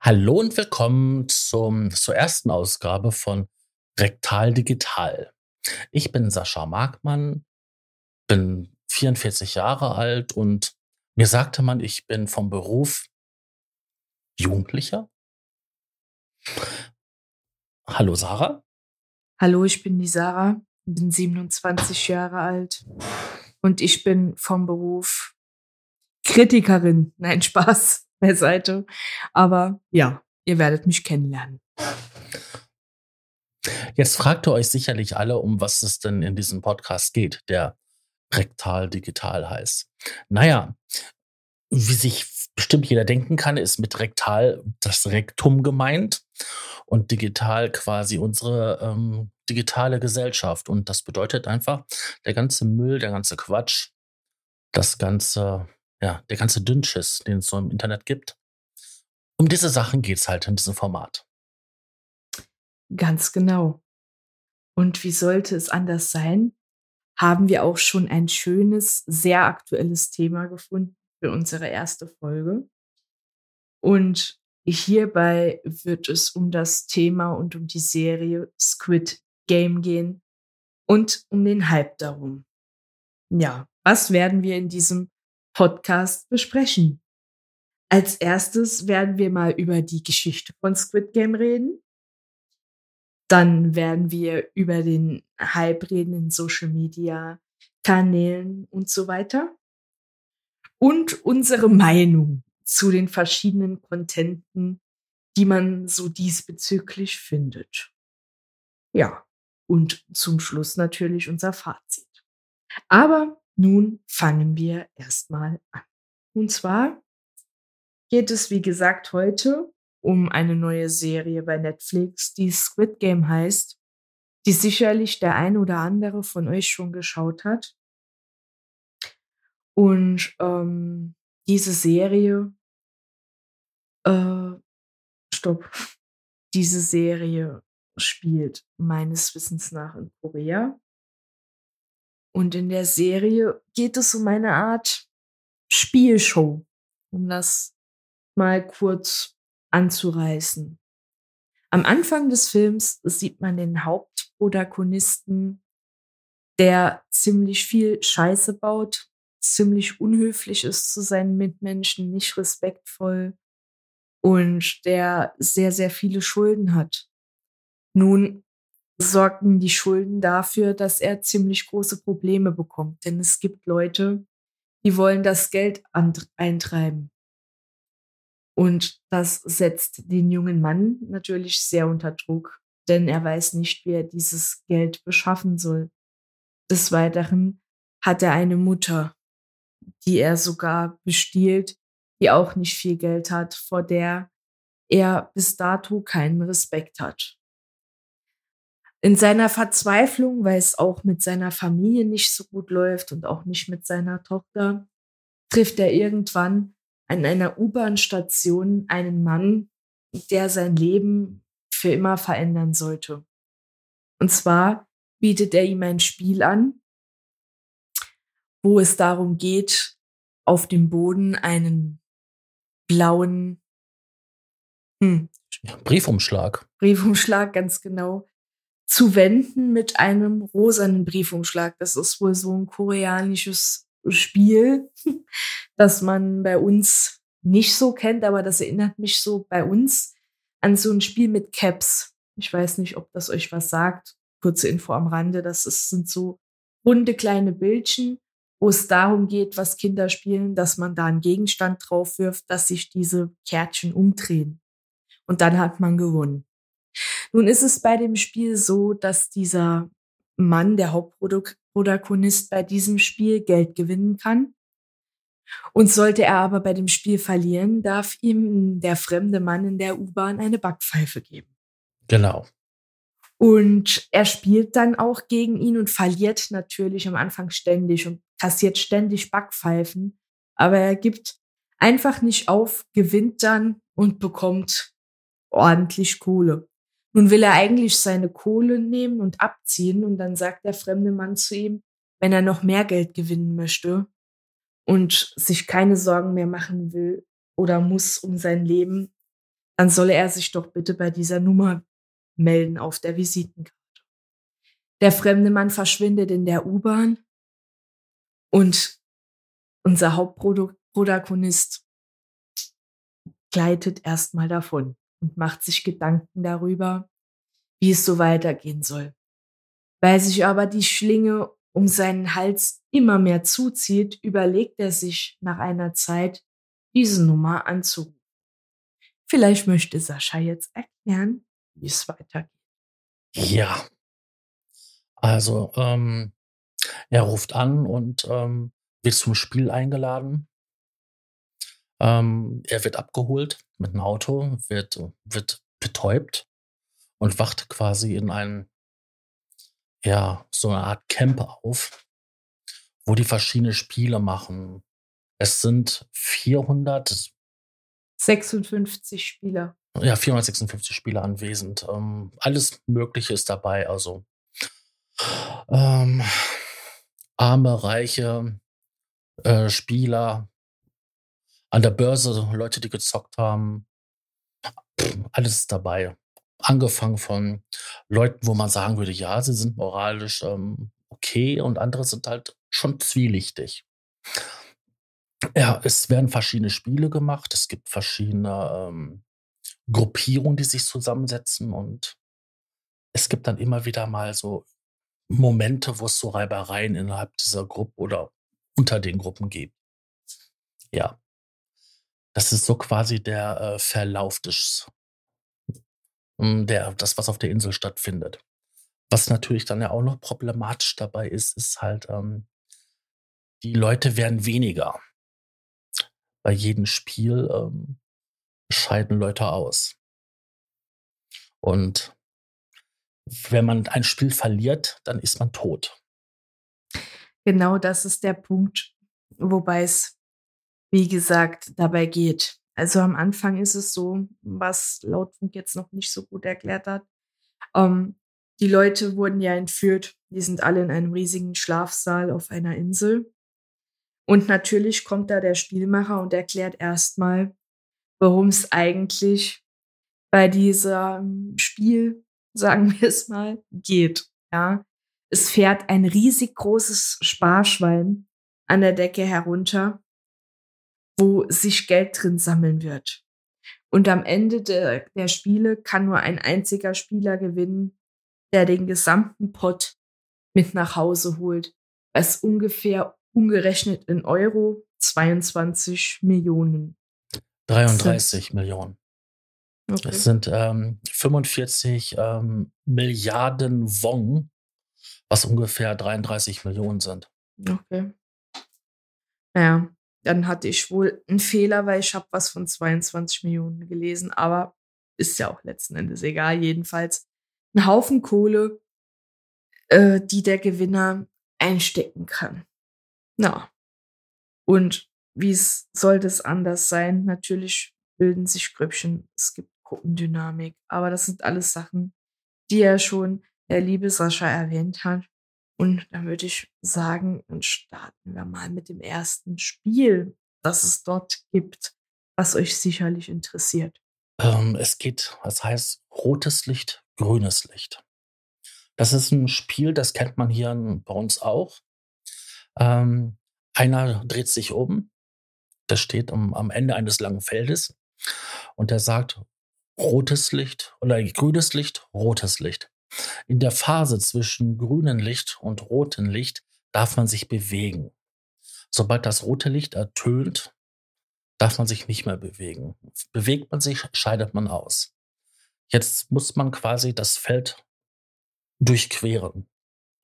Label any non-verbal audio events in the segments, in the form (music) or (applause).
Hallo und willkommen zum, zur ersten Ausgabe von Rektal Digital. Ich bin Sascha Markmann, bin 44 Jahre alt und mir sagte man, ich bin vom Beruf Jugendlicher. Hallo Sarah. Hallo, ich bin die Sarah, bin 27 Jahre alt und ich bin vom Beruf Kritikerin. Nein, Spaß beiseite. Aber ja, ihr werdet mich kennenlernen. Jetzt fragt ihr euch sicherlich alle, um was es denn in diesem Podcast geht, der rektal digital heißt. Naja, wie sich bestimmt jeder denken kann, ist mit rektal das Rektum gemeint und digital quasi unsere ähm, digitale Gesellschaft. Und das bedeutet einfach, der ganze Müll, der ganze Quatsch, das ganze, ja, der ganze Dünnschiss, den es so im Internet gibt. Um diese Sachen geht es halt in diesem Format. Ganz genau. Und wie sollte es anders sein? Haben wir auch schon ein schönes, sehr aktuelles Thema gefunden für unsere erste Folge. Und hierbei wird es um das Thema und um die Serie Squid Game gehen und um den Hype darum. Ja, was werden wir in diesem Podcast besprechen? Als erstes werden wir mal über die Geschichte von Squid Game reden. Dann werden wir über den Hype reden in Social Media, Kanälen und so weiter. Und unsere Meinung zu den verschiedenen Contenten, die man so diesbezüglich findet. Ja, und zum Schluss natürlich unser Fazit. Aber nun fangen wir erstmal an. Und zwar geht es, wie gesagt, heute um eine neue Serie bei Netflix, die Squid Game heißt, die sicherlich der ein oder andere von euch schon geschaut hat. Und ähm, diese Serie, äh, stopp, (laughs) diese Serie spielt meines Wissens nach in Korea. Und in der Serie geht es um eine Art Spielshow, um das mal kurz anzureißen. Am Anfang des Films sieht man den Hauptprotagonisten, der ziemlich viel Scheiße baut, ziemlich unhöflich ist zu seinen Mitmenschen, nicht respektvoll und der sehr, sehr viele Schulden hat. Nun sorgten die Schulden dafür, dass er ziemlich große Probleme bekommt. Denn es gibt Leute, die wollen das Geld eintreiben. Und das setzt den jungen Mann natürlich sehr unter Druck, denn er weiß nicht, wie er dieses Geld beschaffen soll. Des Weiteren hat er eine Mutter, die er sogar bestiehlt, die auch nicht viel Geld hat, vor der er bis dato keinen Respekt hat in seiner Verzweiflung, weil es auch mit seiner Familie nicht so gut läuft und auch nicht mit seiner Tochter, trifft er irgendwann an einer U-Bahn-Station einen Mann, der sein Leben für immer verändern sollte. Und zwar bietet er ihm ein Spiel an, wo es darum geht, auf dem Boden einen blauen hm, Briefumschlag. Briefumschlag, ganz genau, zu wenden mit einem rosanen Briefumschlag. Das ist wohl so ein koreanisches Spiel, (laughs) das man bei uns nicht so kennt, aber das erinnert mich so bei uns an so ein Spiel mit Caps. Ich weiß nicht, ob das euch was sagt. Kurze Info am Rande. Das ist, sind so runde kleine Bildchen, wo es darum geht, was Kinder spielen, dass man da einen Gegenstand drauf wirft, dass sich diese Kärtchen umdrehen. Und dann hat man gewonnen. Nun ist es bei dem Spiel so, dass dieser Mann, der Hauptprotagonist bei diesem Spiel Geld gewinnen kann. Und sollte er aber bei dem Spiel verlieren, darf ihm der fremde Mann in der U-Bahn eine Backpfeife geben. Genau. Und er spielt dann auch gegen ihn und verliert natürlich am Anfang ständig und kassiert ständig Backpfeifen. Aber er gibt einfach nicht auf, gewinnt dann und bekommt ordentlich Kohle. Nun will er eigentlich seine Kohle nehmen und abziehen und dann sagt der fremde Mann zu ihm, wenn er noch mehr Geld gewinnen möchte und sich keine Sorgen mehr machen will oder muss um sein Leben, dann solle er sich doch bitte bei dieser Nummer melden auf der Visitenkarte. Der fremde Mann verschwindet in der U-Bahn und unser Hauptprotagonist gleitet erstmal davon und macht sich Gedanken darüber, wie es so weitergehen soll. Weil sich aber die Schlinge um seinen Hals immer mehr zuzieht, überlegt er sich nach einer Zeit, diese Nummer anzurufen. Vielleicht möchte Sascha jetzt erklären, wie es weitergeht. Ja. Also, ähm, er ruft an und ähm, wird zum Spiel eingeladen. Ähm, er wird abgeholt mit einem Auto, wird, wird betäubt und wacht quasi in einem, ja, so eine Art Camp auf, wo die verschiedene Spiele machen. Es sind 456 Spieler. Ja, 456 Spieler anwesend. Ähm, alles Mögliche ist dabei. Also ähm, arme, reiche äh, Spieler, an der Börse Leute, die gezockt haben. Alles dabei angefangen von Leuten, wo man sagen würde, ja, sie sind moralisch ähm, okay und andere sind halt schon zwielichtig. Ja, es werden verschiedene Spiele gemacht, es gibt verschiedene ähm, Gruppierungen, die sich zusammensetzen und es gibt dann immer wieder mal so Momente, wo es so Reibereien innerhalb dieser Gruppe oder unter den Gruppen gibt. Ja, das ist so quasi der äh, Verlauf des hm, der, das, was auf der Insel stattfindet. Was natürlich dann ja auch noch problematisch dabei ist, ist halt, ähm, die Leute werden weniger. Bei jedem Spiel ähm, scheiden Leute aus. Und wenn man ein Spiel verliert, dann ist man tot. Genau das ist der Punkt, wobei es, wie gesagt, dabei geht. Also am Anfang ist es so, was Lautfunk jetzt noch nicht so gut erklärt hat. Ähm, die Leute wurden ja entführt. Die sind alle in einem riesigen Schlafsaal auf einer Insel. Und natürlich kommt da der Spielmacher und erklärt erstmal, worum es eigentlich bei diesem Spiel, sagen (laughs) wir es mal, geht. Ja, es fährt ein riesig großes Sparschwein an der Decke herunter wo sich Geld drin sammeln wird. Und am Ende de, der Spiele kann nur ein einziger Spieler gewinnen, der den gesamten Pot mit nach Hause holt, was ungefähr umgerechnet in Euro 22 Millionen. 33 sind. Millionen. Okay. Es sind ähm, 45 ähm, Milliarden Wong, was ungefähr 33 Millionen sind. Okay. Naja, dann hatte ich wohl einen Fehler, weil ich habe was von 22 Millionen gelesen, aber ist ja auch letzten Endes egal. Jedenfalls ein Haufen Kohle, äh, die der Gewinner einstecken kann. Na. Und wie soll das anders sein? Natürlich bilden sich Grüppchen, es gibt Gruppendynamik, aber das sind alles Sachen, die ja schon der liebe Sascha erwähnt hat. Und dann würde ich sagen, dann starten wir mal mit dem ersten Spiel, das es dort gibt, was euch sicherlich interessiert. Ähm, es geht, was heißt rotes Licht, grünes Licht. Das ist ein Spiel, das kennt man hier bei uns auch. Ähm, einer dreht sich um, der steht am, am Ende eines langen Feldes und der sagt rotes Licht oder grünes Licht, rotes Licht. In der Phase zwischen grünem Licht und rotem Licht darf man sich bewegen. Sobald das rote Licht ertönt, darf man sich nicht mehr bewegen. Bewegt man sich, scheidet man aus. Jetzt muss man quasi das Feld durchqueren.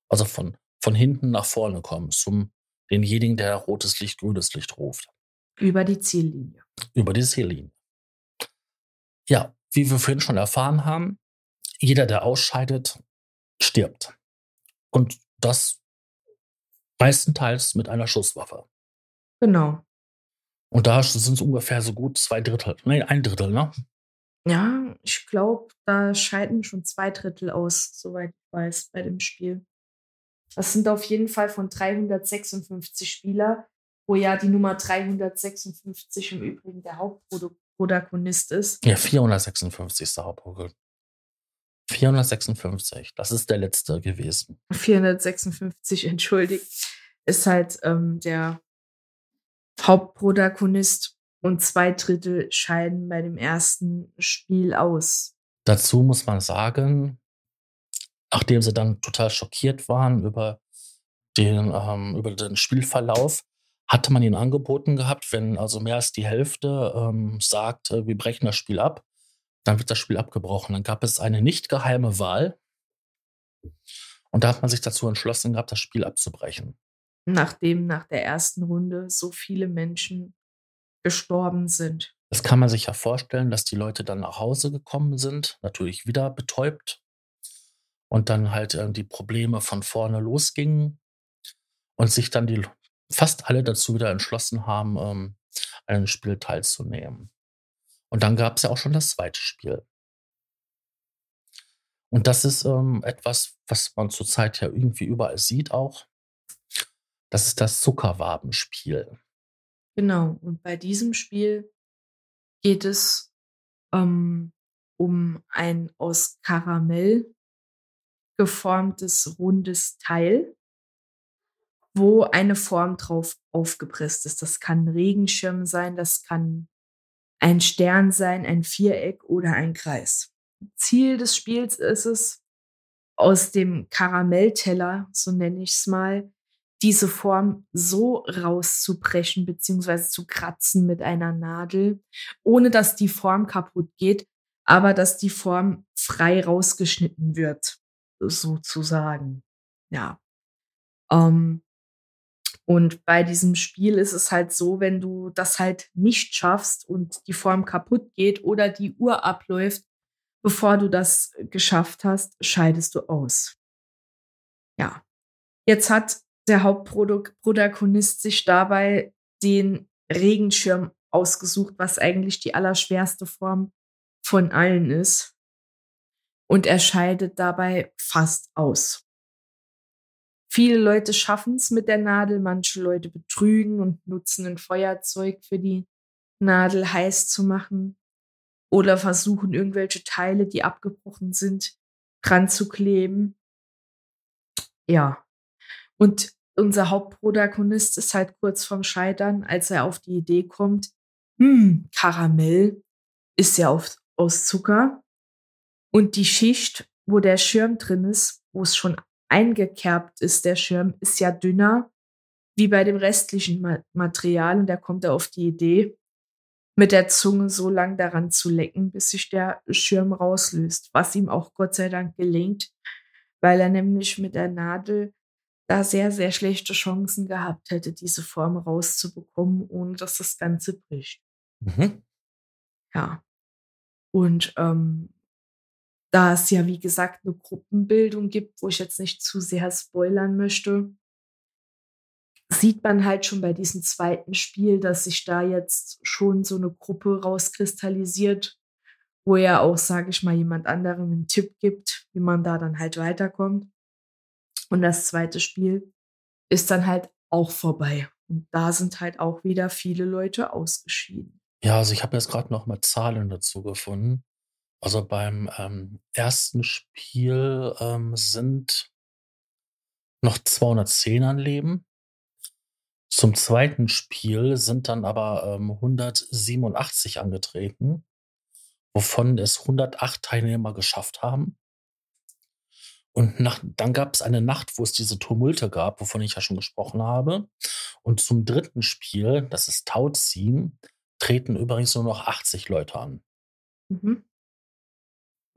Also von, von hinten nach vorne kommen, zum denjenigen, der rotes Licht, grünes Licht ruft. Über die Ziellinie. Über die Ziellinie. Ja, wie wir vorhin schon erfahren haben, jeder, der ausscheidet, stirbt. Und das meistenteils mit einer Schusswaffe. Genau. Und da sind es ungefähr so gut zwei Drittel, nein, ein Drittel, ne? Ja, ich glaube, da scheiden schon zwei Drittel aus, soweit ich weiß, bei dem Spiel. Das sind auf jeden Fall von 356 Spieler, wo ja die Nummer 356 im Übrigen der Hauptprotagonist ist. Ja, 456 ist der Hauptprotagonist. 456, das ist der letzte gewesen. 456, entschuldigt, ist halt ähm, der Hauptprotagonist und zwei Drittel scheiden bei dem ersten Spiel aus. Dazu muss man sagen, nachdem sie dann total schockiert waren über den, ähm, über den Spielverlauf, hatte man ihnen angeboten gehabt, wenn also mehr als die Hälfte ähm, sagt, wir brechen das Spiel ab, dann wird das Spiel abgebrochen. Dann gab es eine nicht geheime Wahl und da hat man sich dazu entschlossen gehabt, das Spiel abzubrechen. Nachdem nach der ersten Runde so viele Menschen gestorben sind. Das kann man sich ja vorstellen, dass die Leute dann nach Hause gekommen sind, natürlich wieder betäubt und dann halt äh, die Probleme von vorne losgingen und sich dann die fast alle dazu wieder entschlossen haben, ähm, an einem Spiel teilzunehmen. Und dann gab es ja auch schon das zweite Spiel. Und das ist ähm, etwas, was man zurzeit ja irgendwie überall sieht auch. Das ist das Zuckerwabenspiel. Genau. Und bei diesem Spiel geht es ähm, um ein aus Karamell geformtes rundes Teil, wo eine Form drauf aufgepresst ist. Das kann ein Regenschirm sein, das kann ein Stern sein, ein Viereck oder ein Kreis. Ziel des Spiels ist es, aus dem Karamellteller, so nenne ich es mal, diese Form so rauszubrechen bzw. zu kratzen mit einer Nadel, ohne dass die Form kaputt geht, aber dass die Form frei rausgeschnitten wird, sozusagen. Ja. Ähm, und bei diesem Spiel ist es halt so, wenn du das halt nicht schaffst und die Form kaputt geht oder die Uhr abläuft, bevor du das geschafft hast, scheidest du aus. Ja. Jetzt hat der Hauptprotagonist sich dabei den Regenschirm ausgesucht, was eigentlich die allerschwerste Form von allen ist. Und er scheidet dabei fast aus. Viele Leute schaffen es mit der Nadel, manche Leute betrügen und nutzen ein Feuerzeug für die Nadel heiß zu machen oder versuchen irgendwelche Teile, die abgebrochen sind, dran zu kleben. Ja. Und unser Hauptprotagonist ist halt kurz vorm Scheitern, als er auf die Idee kommt, hm, Karamell ist ja auf, aus Zucker und die Schicht, wo der Schirm drin ist, wo es schon eingekerbt ist, der Schirm, ist ja dünner wie bei dem restlichen Material und er kommt da auf die Idee, mit der Zunge so lang daran zu lecken, bis sich der Schirm rauslöst, was ihm auch Gott sei Dank gelingt, weil er nämlich mit der Nadel da sehr, sehr schlechte Chancen gehabt hätte, diese Form rauszubekommen, ohne dass das Ganze bricht. Mhm. Ja. Und ähm, da es ja, wie gesagt, eine Gruppenbildung gibt, wo ich jetzt nicht zu sehr spoilern möchte, sieht man halt schon bei diesem zweiten Spiel, dass sich da jetzt schon so eine Gruppe rauskristallisiert, wo er auch, sage ich mal, jemand anderem einen Tipp gibt, wie man da dann halt weiterkommt. Und das zweite Spiel ist dann halt auch vorbei. Und da sind halt auch wieder viele Leute ausgeschieden. Ja, also ich habe jetzt gerade noch mal Zahlen dazu gefunden. Also beim ähm, ersten Spiel ähm, sind noch 210 an Leben. Zum zweiten Spiel sind dann aber ähm, 187 angetreten, wovon es 108 Teilnehmer geschafft haben. Und nach, dann gab es eine Nacht, wo es diese Tumulte gab, wovon ich ja schon gesprochen habe. Und zum dritten Spiel, das ist Tauziehen, treten übrigens nur noch 80 Leute an. Mhm.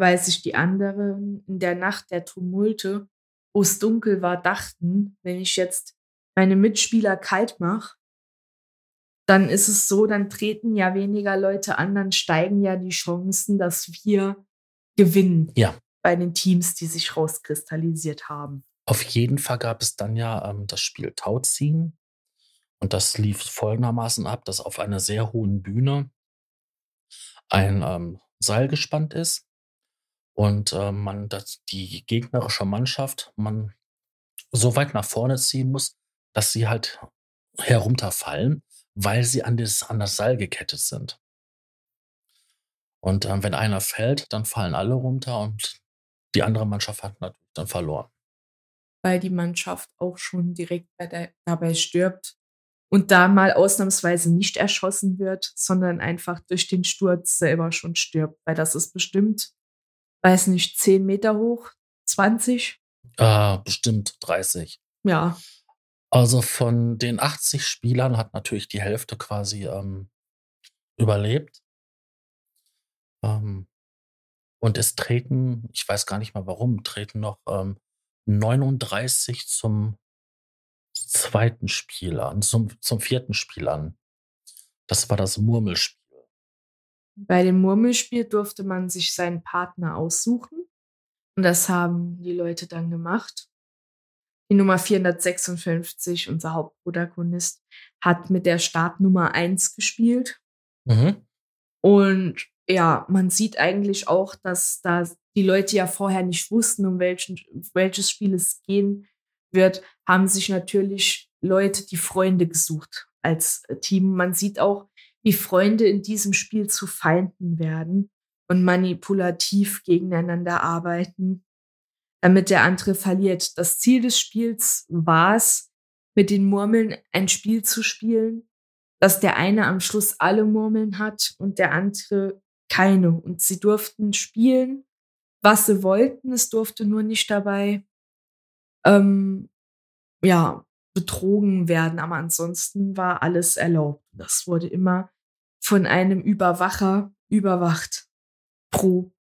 Weil sich die anderen in der Nacht der Tumulte, wo es dunkel war, dachten, wenn ich jetzt meine Mitspieler kalt mache, dann ist es so, dann treten ja weniger Leute an, dann steigen ja die Chancen, dass wir gewinnen. Ja bei den Teams, die sich rauskristallisiert haben. Auf jeden Fall gab es dann ja ähm, das Spiel Tauziehen. Und das lief folgendermaßen ab, dass auf einer sehr hohen Bühne ein ähm, Seil gespannt ist und äh, man das, die gegnerische Mannschaft man so weit nach vorne ziehen muss, dass sie halt herunterfallen, weil sie an das, an das Seil gekettet sind. Und ähm, wenn einer fällt, dann fallen alle runter und die andere Mannschaft hat natürlich dann verloren. Weil die Mannschaft auch schon direkt der, dabei stirbt und da mal ausnahmsweise nicht erschossen wird, sondern einfach durch den Sturz selber schon stirbt. Weil das ist bestimmt, weiß nicht, 10 Meter hoch, 20? Ah, bestimmt 30. Ja. Also von den 80 Spielern hat natürlich die Hälfte quasi ähm, überlebt. Ähm, und es treten, ich weiß gar nicht mal warum, treten noch ähm, 39 zum zweiten Spiel an, zum, zum vierten Spiel an. Das war das Murmelspiel. Bei dem Murmelspiel durfte man sich seinen Partner aussuchen. Und das haben die Leute dann gemacht. Die Nummer 456, unser Hauptprotagonist, hat mit der Startnummer 1 gespielt. Mhm. Und ja, man sieht eigentlich auch, dass da die Leute ja vorher nicht wussten, um welchen, welches Spiel es gehen wird, haben sich natürlich Leute, die Freunde gesucht als Team. Man sieht auch, wie Freunde in diesem Spiel zu Feinden werden und manipulativ gegeneinander arbeiten, damit der andere verliert. Das Ziel des Spiels war es, mit den Murmeln ein Spiel zu spielen, dass der eine am Schluss alle Murmeln hat und der andere keine. Und sie durften spielen, was sie wollten. Es durfte nur nicht dabei, ähm, ja, betrogen werden. Aber ansonsten war alles erlaubt. Das wurde immer von einem Überwacher überwacht. Pro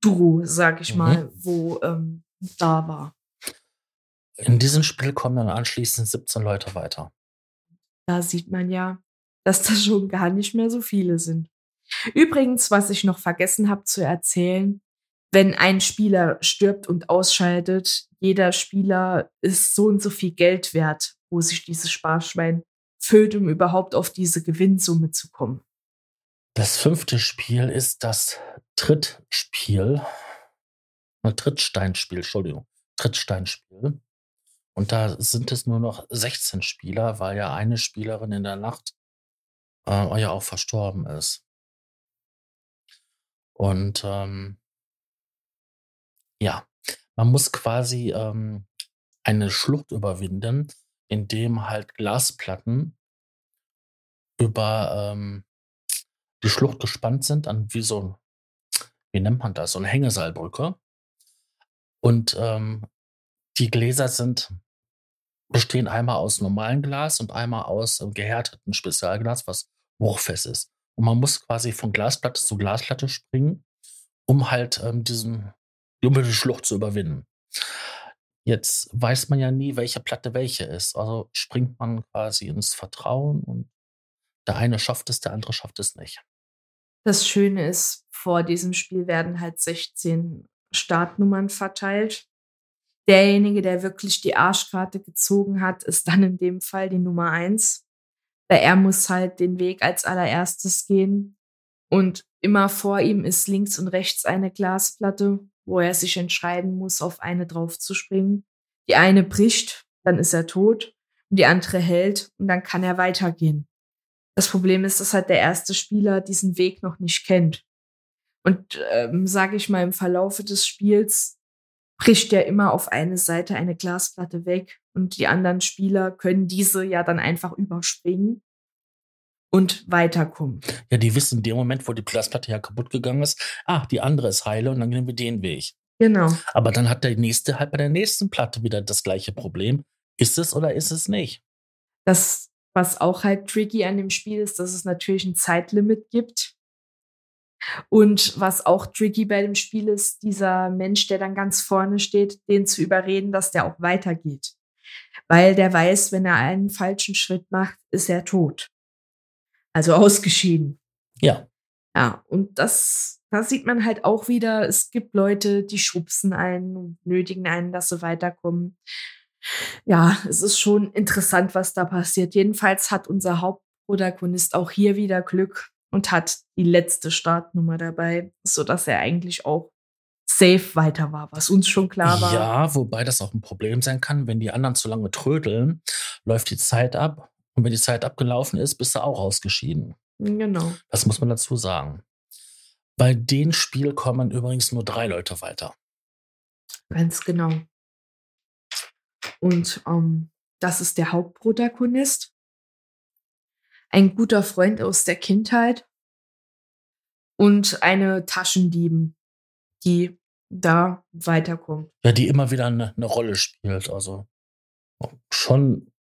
Duo, sag ich mhm. mal, wo ähm, da war. In diesem Spiel kommen dann anschließend 17 Leute weiter. Da sieht man ja, dass das schon gar nicht mehr so viele sind. Übrigens, was ich noch vergessen habe zu erzählen, wenn ein Spieler stirbt und ausscheidet, jeder Spieler ist so und so viel Geld wert, wo sich dieses Sparschwein füllt, um überhaupt auf diese Gewinnsumme zu kommen. Das fünfte Spiel ist das Trittspiel. Trittsteinspiel, Entschuldigung. Trittsteinspiel. Und da sind es nur noch 16 Spieler, weil ja eine Spielerin in der Nacht äh, ja auch verstorben ist. Und ähm, ja, man muss quasi ähm, eine Schlucht überwinden, indem halt Glasplatten über ähm, die Schlucht gespannt sind, an wie so wie nennt man das, so eine Hängeseilbrücke. Und ähm, die Gläser sind, bestehen einmal aus normalem Glas und einmal aus äh, gehärteten Spezialglas, was bruchfest ist. Und man muss quasi von Glasplatte zu Glasplatte springen, um halt ähm, diesen, um die Schlucht zu überwinden. Jetzt weiß man ja nie, welche Platte welche ist. Also springt man quasi ins Vertrauen und der eine schafft es, der andere schafft es nicht. Das Schöne ist, vor diesem Spiel werden halt 16 Startnummern verteilt. Derjenige, der wirklich die Arschkarte gezogen hat, ist dann in dem Fall die Nummer 1 weil er muss halt den Weg als allererstes gehen. Und immer vor ihm ist links und rechts eine Glasplatte, wo er sich entscheiden muss, auf eine draufzuspringen. Die eine bricht, dann ist er tot. Und die andere hält und dann kann er weitergehen. Das Problem ist, dass halt der erste Spieler diesen Weg noch nicht kennt. Und ähm, sage ich mal, im Verlaufe des Spiels bricht ja immer auf eine Seite eine Glasplatte weg und die anderen Spieler können diese ja dann einfach überspringen und weiterkommen. Ja, die wissen in dem Moment, wo die Glasplatte ja kaputt gegangen ist, ah, die andere ist heile und dann nehmen wir den Weg. Genau. Aber dann hat der nächste halt bei der nächsten Platte wieder das gleiche Problem. Ist es oder ist es nicht? Das, was auch halt tricky an dem Spiel ist, dass es natürlich ein Zeitlimit gibt. Und was auch tricky bei dem Spiel ist, dieser Mensch, der dann ganz vorne steht, den zu überreden, dass der auch weitergeht. Weil der weiß, wenn er einen falschen Schritt macht, ist er tot. Also ausgeschieden. Ja. Ja, und das, da sieht man halt auch wieder, es gibt Leute, die schubsen einen und nötigen einen, dass sie weiterkommen. Ja, es ist schon interessant, was da passiert. Jedenfalls hat unser Hauptprotagonist auch hier wieder Glück und hat die letzte Startnummer dabei, sodass er eigentlich auch safe weiter war, was uns schon klar war. Ja, wobei das auch ein Problem sein kann, wenn die anderen zu lange trödeln, läuft die Zeit ab Und wenn die Zeit abgelaufen ist, bist du auch ausgeschieden. Genau. Das muss man dazu sagen. Bei dem Spiel kommen übrigens nur drei Leute weiter. Ganz genau. Und ähm, das ist der Hauptprotagonist. Ein guter Freund aus der Kindheit und eine Taschendieben, die da weiterkommt. Ja, die immer wieder eine, eine Rolle spielt. Also schon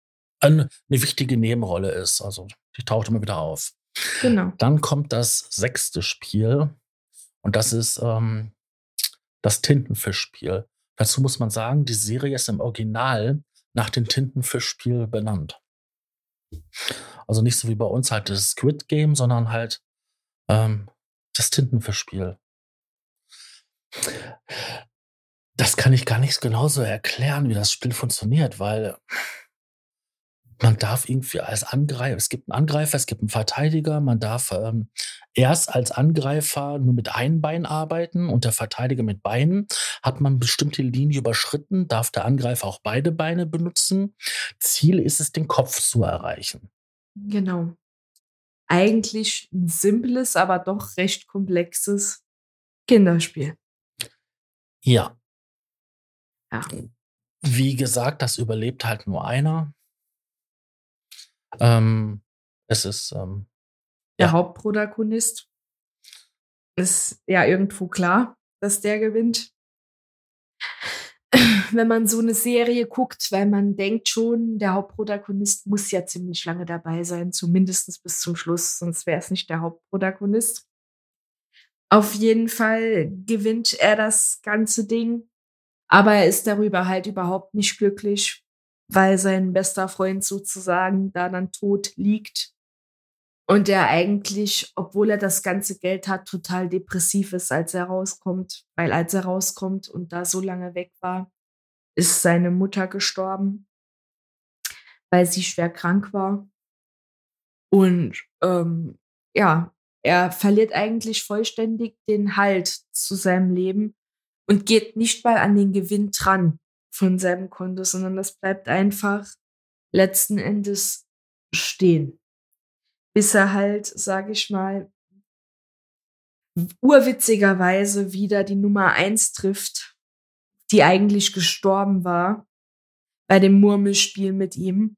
eine, wichtige Nebenrolle ist. Also die taucht immer wieder auf. Genau. Dann kommt das sechste Spiel und das ist ähm, das Tintenfischspiel. Dazu muss man sagen, die Serie ist im Original nach dem Tintenfischspiel benannt. Also nicht so wie bei uns halt das Squid Game, sondern halt ähm, das Tintenfischspiel. Das kann ich gar nicht genauso erklären, wie das Spiel funktioniert, weil man darf irgendwie als Angreifer, es gibt einen Angreifer, es gibt einen Verteidiger, man darf ähm, erst als Angreifer nur mit einem Bein arbeiten und der Verteidiger mit Beinen. Hat man bestimmte Linie überschritten, darf der Angreifer auch beide Beine benutzen. Ziel ist es, den Kopf zu erreichen. Genau. Eigentlich ein simples, aber doch recht komplexes Kinderspiel. Ja. Ja. Wie gesagt, das überlebt halt nur einer. Ähm, es ist ähm, Der Ja. Hauptprotagonist ist ja irgendwo klar, dass der gewinnt. (clears throat) Wenn man so eine Serie guckt, weil man denkt schon, der Hauptprotagonist muss ja ziemlich lange dabei sein, zumindest bis zum Schluss, sonst wäre es nicht der Hauptprotagonist. Auf jeden Fall gewinnt er das ganze Ding, aber er ist darüber halt überhaupt nicht glücklich, weil sein bester Freund sozusagen da dann tot liegt. Und er eigentlich, obwohl er das ganze Geld hat, total depressiv ist, als er rauskommt, weil als er rauskommt und da so lange weg war, ist seine Mutter gestorben, weil sie schwer krank war. Und ähm, ja, er verliert eigentlich vollständig den Halt zu seinem Leben und geht nicht mal an den Gewinn dran von seinem Konto, sondern das bleibt einfach letzten Endes stehen. Bis er halt, sag ich mal, urwitzigerweise wieder die Nummer eins trifft, die eigentlich gestorben war bei dem Murmelspiel mit ihm.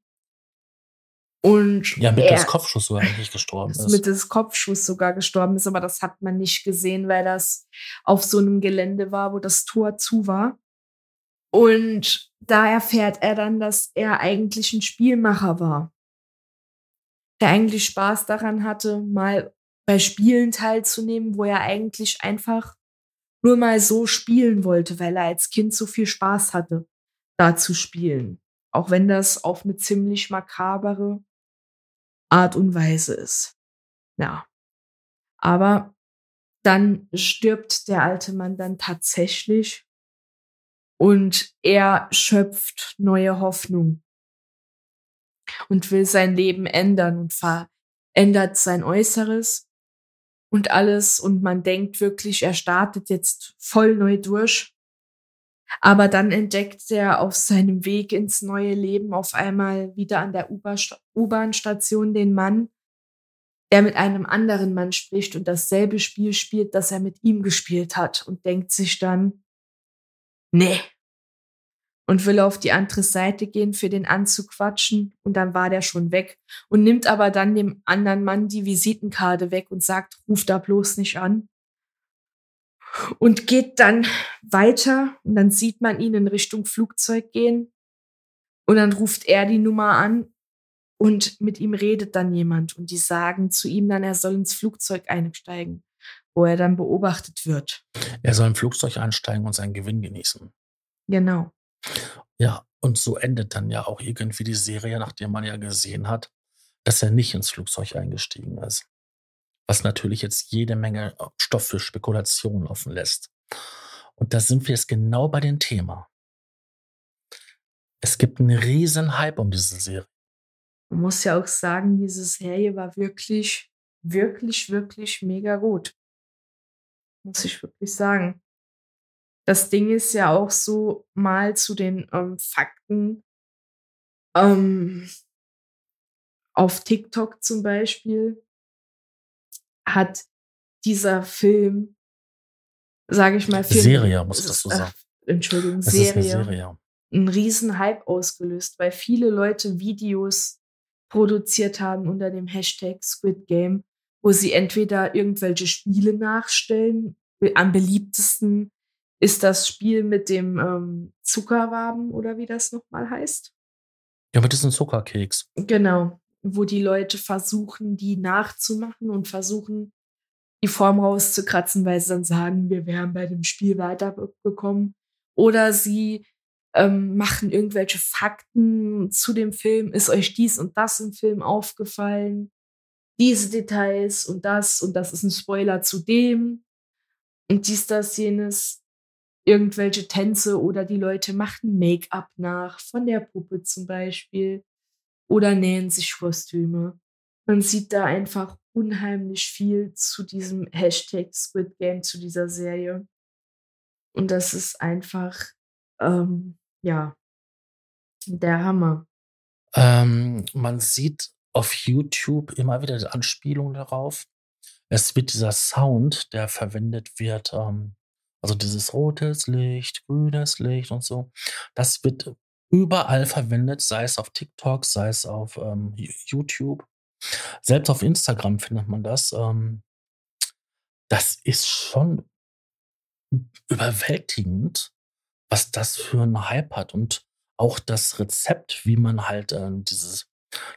Und ja mit des Kopfschuss sogar eigentlich gestorben ist. mit des Kopfschuss sogar gestorben ist, aber das hat man nicht gesehen, weil das auf so einem Gelände war, wo das Tor zu war. Und da erfährt er dann, dass er eigentlich ein Spielmacher war, der eigentlich Spaß daran hatte, mal bei Spielen teilzunehmen, wo er eigentlich einfach nur mal so spielen wollte, weil er als Kind so viel Spaß hatte, da zu spielen. Auch wenn das auf eine ziemlich makabere Art und Weise ist. Ja. Aber dann stirbt der alte Mann dann tatsächlich und er schöpft neue Hoffnung und will sein Leben ändern und verändert sein Äußeres und alles und man denkt wirklich, er startet jetzt voll neu durch. Aber dann entdeckt er auf seinem Weg ins neue Leben auf einmal wieder an der U-Bahn-Station den Mann, der mit einem anderen Mann spricht und dasselbe Spiel spielt, das er mit ihm gespielt hat und denkt sich dann, nee. Und will auf die andere Seite gehen, für den anzuquatschen und dann war der schon weg. Und nimmt aber dann dem anderen Mann die Visitenkarte weg und sagt, ruf da bloß nicht an. Und geht dann weiter und dann sieht man ihn in Richtung Flugzeug gehen. Und dann ruft er die Nummer an und mit ihm redet dann jemand. Und die sagen zu ihm dann, er soll ins Flugzeug einsteigen, wo er dann beobachtet wird. Er soll im Flugzeug einsteigen und seinen Gewinn genießen. Genau. Ja, und so endet dann ja auch irgendwie die Serie, nachdem man ja gesehen hat, dass er nicht ins Flugzeug eingestiegen ist was natürlich jetzt jede Menge Stoff für Spekulationen offen lässt. Und da sind wir jetzt genau bei dem Thema. Es gibt einen riesen Hype um diese Serie. Man muss ja auch sagen, diese Serie war wirklich, wirklich, wirklich mega gut. Muss ich wirklich sagen. Das Ding ist ja auch so mal zu den ähm, Fakten. Ähm, auf TikTok zum Beispiel hat dieser Film, sage ich mal, Film, Serie, muss das so sagen. Entschuldigung, Das ist eine Serie, Serie. einen riesen Hype ausgelöst, weil viele Leute Videos produziert haben unter dem Hashtag Squid Game, wo sie entweder irgendwelche Spiele nachstellen. Am beliebtesten ist das Spiel mit dem ähm, Zuckerwaben oder wie das nochmal heißt. Ja, mit diesem Zuckerkeks. Genau, wo die Leute versuchen, die nachzumachen und versuchen, die Form rauszukratzen, weil sie dann sagen, wir wären bei dem Spiel weitergekommen. Oder sie ähm, machen irgendwelche Fakten zu dem Film. Ist euch dies und das im Film aufgefallen? Diese Details und das und das ist ein Spoiler zu dem. Und dies, das, jenes. Irgendwelche Tänze oder die Leute machen Make-up nach, von der Puppe zum Beispiel. Oder nähen sich Kostüme. Man sieht da einfach unheimlich viel zu diesem Hashtag Squid Game, zu dieser Serie. Und das ist einfach, ähm, ja, der Hammer. Ähm, man sieht auf YouTube immer wieder die Anspielung darauf. Es wird dieser Sound, der verwendet wird, ähm, also dieses rotes Licht, grünes Licht und so, das wird überall verwendet, sei es auf TikTok, sei es auf ähm, YouTube. Selbst auf Instagram findet man das. Ähm, das ist schon überwältigend, was das für einen Hype hat und auch das Rezept, wie man halt äh, dieses,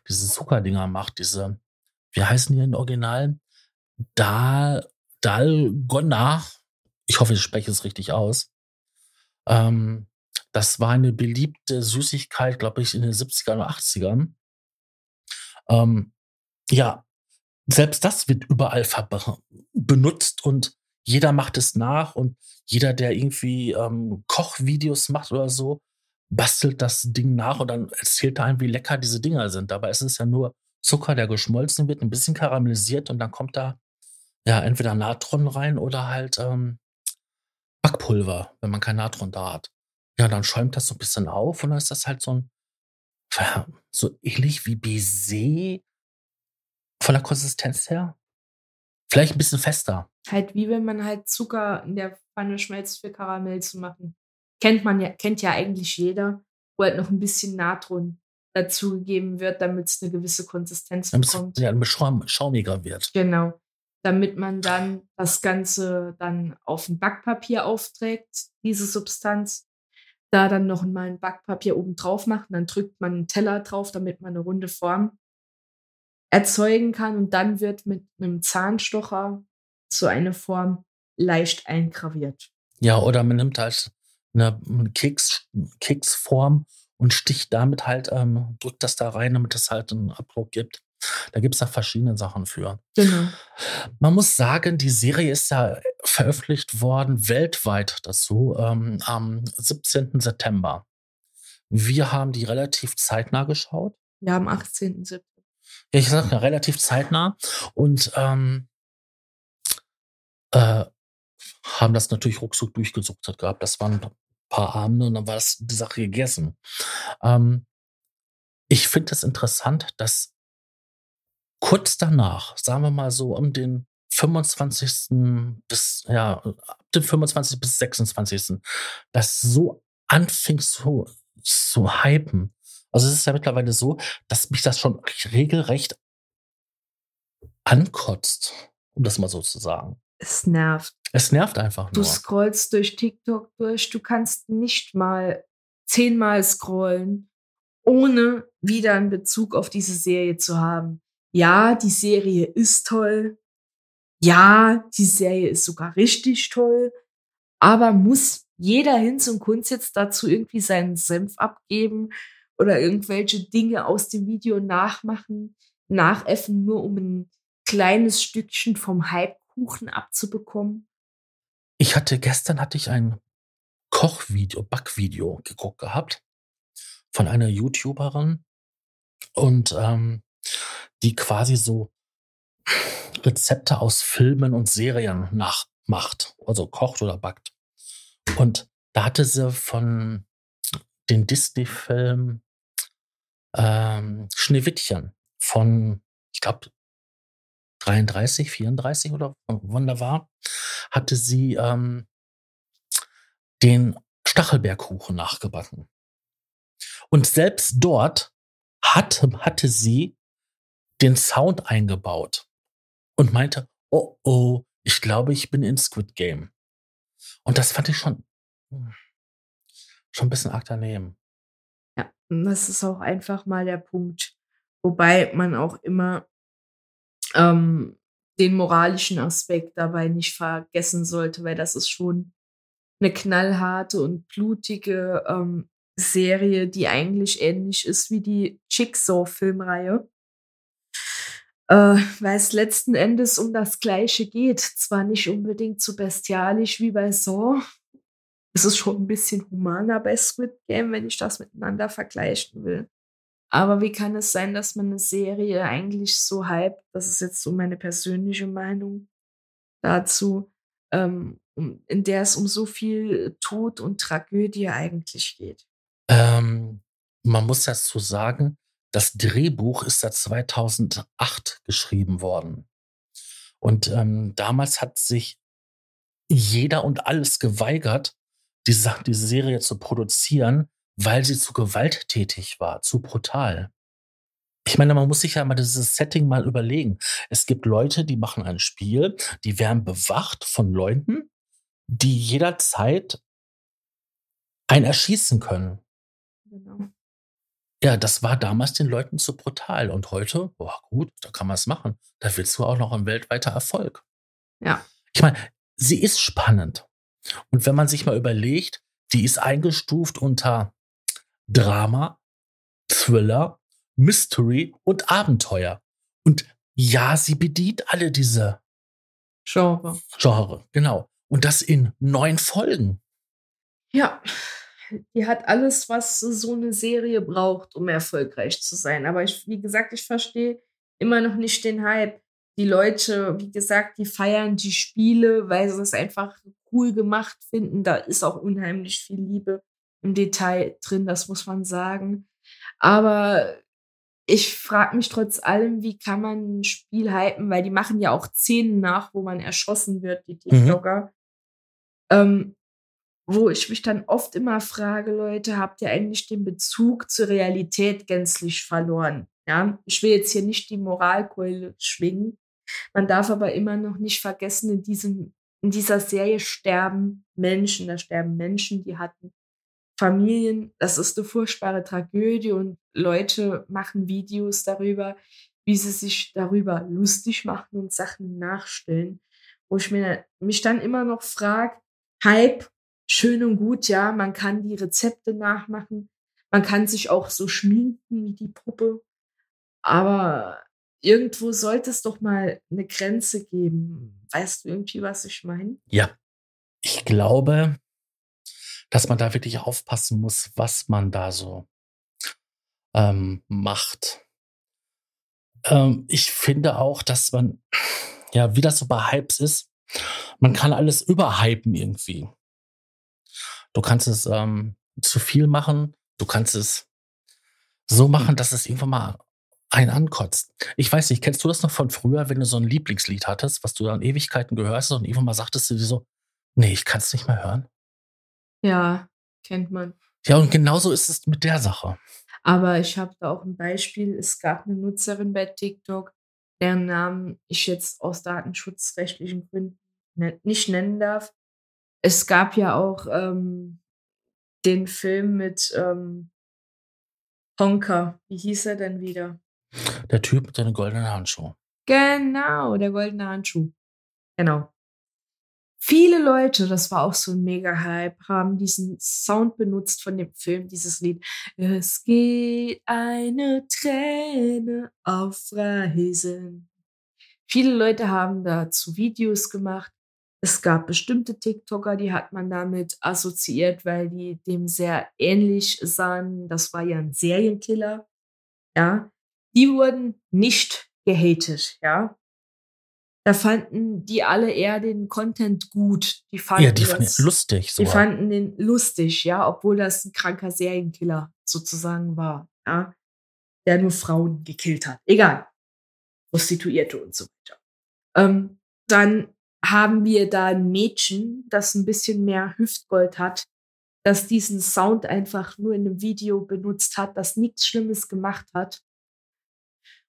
diese Zuckerdinger macht, diese, wie heißen die in Original? Da, Dalgona. Ich hoffe, ich spreche es richtig aus. Ähm, das war eine beliebte Süßigkeit, glaube ich, in den 70ern oder 80ern. Ähm, ja, selbst das wird überall benutzt und jeder macht es nach und jeder, der irgendwie ähm, Kochvideos macht oder so, bastelt das Ding nach und dann erzählt er einem, wie lecker diese Dinger sind. Dabei ist es ja nur Zucker, der geschmolzen wird, ein bisschen karamellisiert und dann kommt da ja entweder Natron rein oder halt ähm, Backpulver, wenn man kein Natron da hat. Ja, dann schäumt das so ein bisschen auf und dann ist das halt so ein, so ähnlich wie Baiser von der Konsistenz her. Vielleicht ein bisschen fester. Halt wie wenn man halt Zucker in der Pfanne schmelzt für Karamell zu machen. Kennt man ja, kennt ja eigentlich jeder, wo halt noch ein bisschen Natron dazugegeben wird, damit es eine gewisse Konsistenz Damit es bekommt. ja, schaum, schaumiger wird. Genau. Damit man dann das Ganze dann auf ein Backpapier aufträgt, diese Substanz. Da dann noch mal ein Backpapier oben drauf macht, und dann drückt man einen Teller drauf, damit man eine runde Form erzeugen kann. Und dann wird mit einem Zahnstocher so eine Form leicht eingraviert. Ja, oder man nimmt halt eine Keks, Keksform und sticht damit halt, ähm, drückt das da rein, damit es halt einen Abdruck gibt. Da gibt es da verschiedene Sachen für. Genau. Man muss sagen, die Serie ist ja veröffentlicht worden weltweit dazu ähm, am 17. September. Wir haben die relativ zeitnah geschaut. Ja, am 18.07. Ja, ich sag ja relativ zeitnah und ähm, äh, haben das natürlich ruckzuck durchgesuchtet gehabt. Das waren paar Abende und dann war das die Sache gegessen. Ähm, ich finde es interessant, dass kurz danach, sagen wir mal so um den 25. bis, ja, ab dem 25. bis 26. das so anfing zu, zu hypen. Also es ist ja mittlerweile so, dass mich das schon regelrecht ankotzt, um das mal so zu sagen. Es nervt. Es nervt einfach Du nur. scrollst durch TikTok durch, du kannst nicht mal zehnmal scrollen, ohne wieder einen Bezug auf diese Serie zu haben. Ja, die Serie ist toll. Ja, die Serie ist sogar richtig toll. Aber muss jeder Hinz und Kunst jetzt dazu irgendwie seinen Senf abgeben oder irgendwelche Dinge aus dem Video nachmachen, nachäffen, nur um ein kleines Stückchen vom Hypekuchen abzubekommen? Ich hatte gestern hatte ich ein Kochvideo, Backvideo geguckt gehabt von einer YouTuberin und ähm, die quasi so Rezepte aus Filmen und Serien nachmacht, also kocht oder backt. Und da hatte sie von den Disney-Film ähm, Schneewittchen von, ich glaube, 33, 34 oder war, hatte sie ähm, den Stachelbeerkuchen nachgebacken. Und selbst dort hat, hatte sie den Sound eingebaut und meinte, oh oh, ich glaube, ich bin in Squid Game. Und das fand ich schon, schon ein bisschen arg daneben. Ja, das ist auch einfach mal der Punkt. Wobei man auch immer ähm, den moralischen Aspekt dabei nicht vergessen sollte, weil das ist schon eine knallharte und blutige ähm, Serie, die eigentlich ähnlich ist wie die Jigsaw-Filmreihe. Äh, weil es letzten Endes um das Gleiche geht. Zwar nicht unbedingt so bestialisch wie bei Saw. Es ist schon ein bisschen humaner bei Squid Game, wenn ich das miteinander vergleichen will. Aber wie kann es sein, dass man eine Serie eigentlich so hype, das ist jetzt so meine persönliche Meinung dazu, ähm, in der es um so viel Tod und Tragödie eigentlich geht? Ähm, man muss dazu sagen, das Drehbuch ist seit 2008 geschrieben worden. Und ähm, damals hat sich jeder und alles geweigert, diese, diese Serie zu produzieren, weil sie zu gewalttätig war, zu brutal. Ich meine, man muss sich ja mal dieses Setting mal überlegen. Es gibt Leute, die machen ein Spiel, die werden bewacht von Leuten, die jederzeit einen erschießen können. Genau. Ja, das war damals den Leuten zu brutal. Und heute, boah, gut, da kann man es machen. Da willst du auch noch ein weltweiter Erfolg. Ja. Ich meine, sie ist spannend. Und wenn man sich mal überlegt, die ist eingestuft unter Drama, Thriller, Mystery und Abenteuer. Und ja, sie bedient alle diese Genre. Genre, genau. Und das in neun Folgen. Ja, die hat alles, was so eine Serie braucht, um erfolgreich zu sein. Aber ich, wie gesagt, ich verstehe immer noch nicht den Hype. Die Leute, wie gesagt, die feiern die Spiele, weil sie es einfach cool gemacht finden. Da ist auch unheimlich viel Liebe im Detail drin, das muss man sagen. Aber ich frage mich trotz allem, wie kann man ein Spiel hypen, weil die machen ja auch Szenen nach, wo man erschossen wird, die. TikToker. Mhm. Ähm, wo ich mich dann oft immer frage, Leute, habt ihr eigentlich den Bezug zur Realität gänzlich verloren? Ja, ich will jetzt hier nicht die Moralkeule schwingen. Man darf aber immer noch nicht vergessen, in diesem, in dieser Serie sterben Menschen, da sterben Menschen, die hatten Familien. Das ist eine furchtbare Tragödie und Leute machen Videos darüber, wie sie sich darüber lustig machen und Sachen nachstellen, wo ich mir, mich dann immer noch frage, Hype schön und gut, ja, man kann die Rezepte nachmachen, man kann sich auch so schminken wie die Puppe, aber irgendwo sollte es doch mal eine Grenze geben. Weißt du irgendwie, was ich meine? Ja, ich glaube, dass man da wirklich aufpassen muss, was man da so ähm, macht. Ähm, ich finde auch, dass man, ja, wie das so bei Hypes ist, man kann alles überhypen irgendwie. Du kannst es ähm, zu viel machen. Du kannst es so machen, dass es irgendwann mal einen ankotzt. Ich weiß nicht, kennst du das noch von früher, wenn du so ein Lieblingslied hattest, was du dann Ewigkeiten gehörst und irgendwann mal sagtest du dir so, nee, ich kann es nicht mehr hören? Ja, kennt man. Ja, und genauso ist es mit der Sache. Aber ich habe da auch ein Beispiel. Es gab eine Nutzerin bei TikTok, deren Namen ich jetzt aus datenschutzrechtlichen Gründen nicht nennen darf es gab ja auch ähm, den Film mit ähm, Honka. Wie hieß er denn wieder? Der Typ mit seinem goldenen Handschuh. Genau, der goldene Handschuh. Genau. Viele Leute, das war auch so ein Mega-Hype, haben diesen Sound benutzt von dem Film, dieses Lied. Es geht eine Träne auf Reisen. Viele Leute haben dazu Videos gemacht. Es gab bestimmte TikToker, die hat man damit assoziiert, weil die dem sehr ähnlich sahen. Das war ja ein Serienkiller. Ja, die wurden nicht gehatet. Ja, da fanden die alle eher den Content gut. Die fanden ja, die fanden das, lustig. So. Die fanden den lustig, ja, obwohl das ein kranker Serienkiller sozusagen war. Ja, der nur Frauen gekillt hat. Egal. Prostituierte und so weiter. Ähm, dann haben wir da ein Mädchen, das ein bisschen mehr Hüftgold hat, das diesen Sound einfach nur in einem Video benutzt hat, das nichts Schlimmes gemacht hat.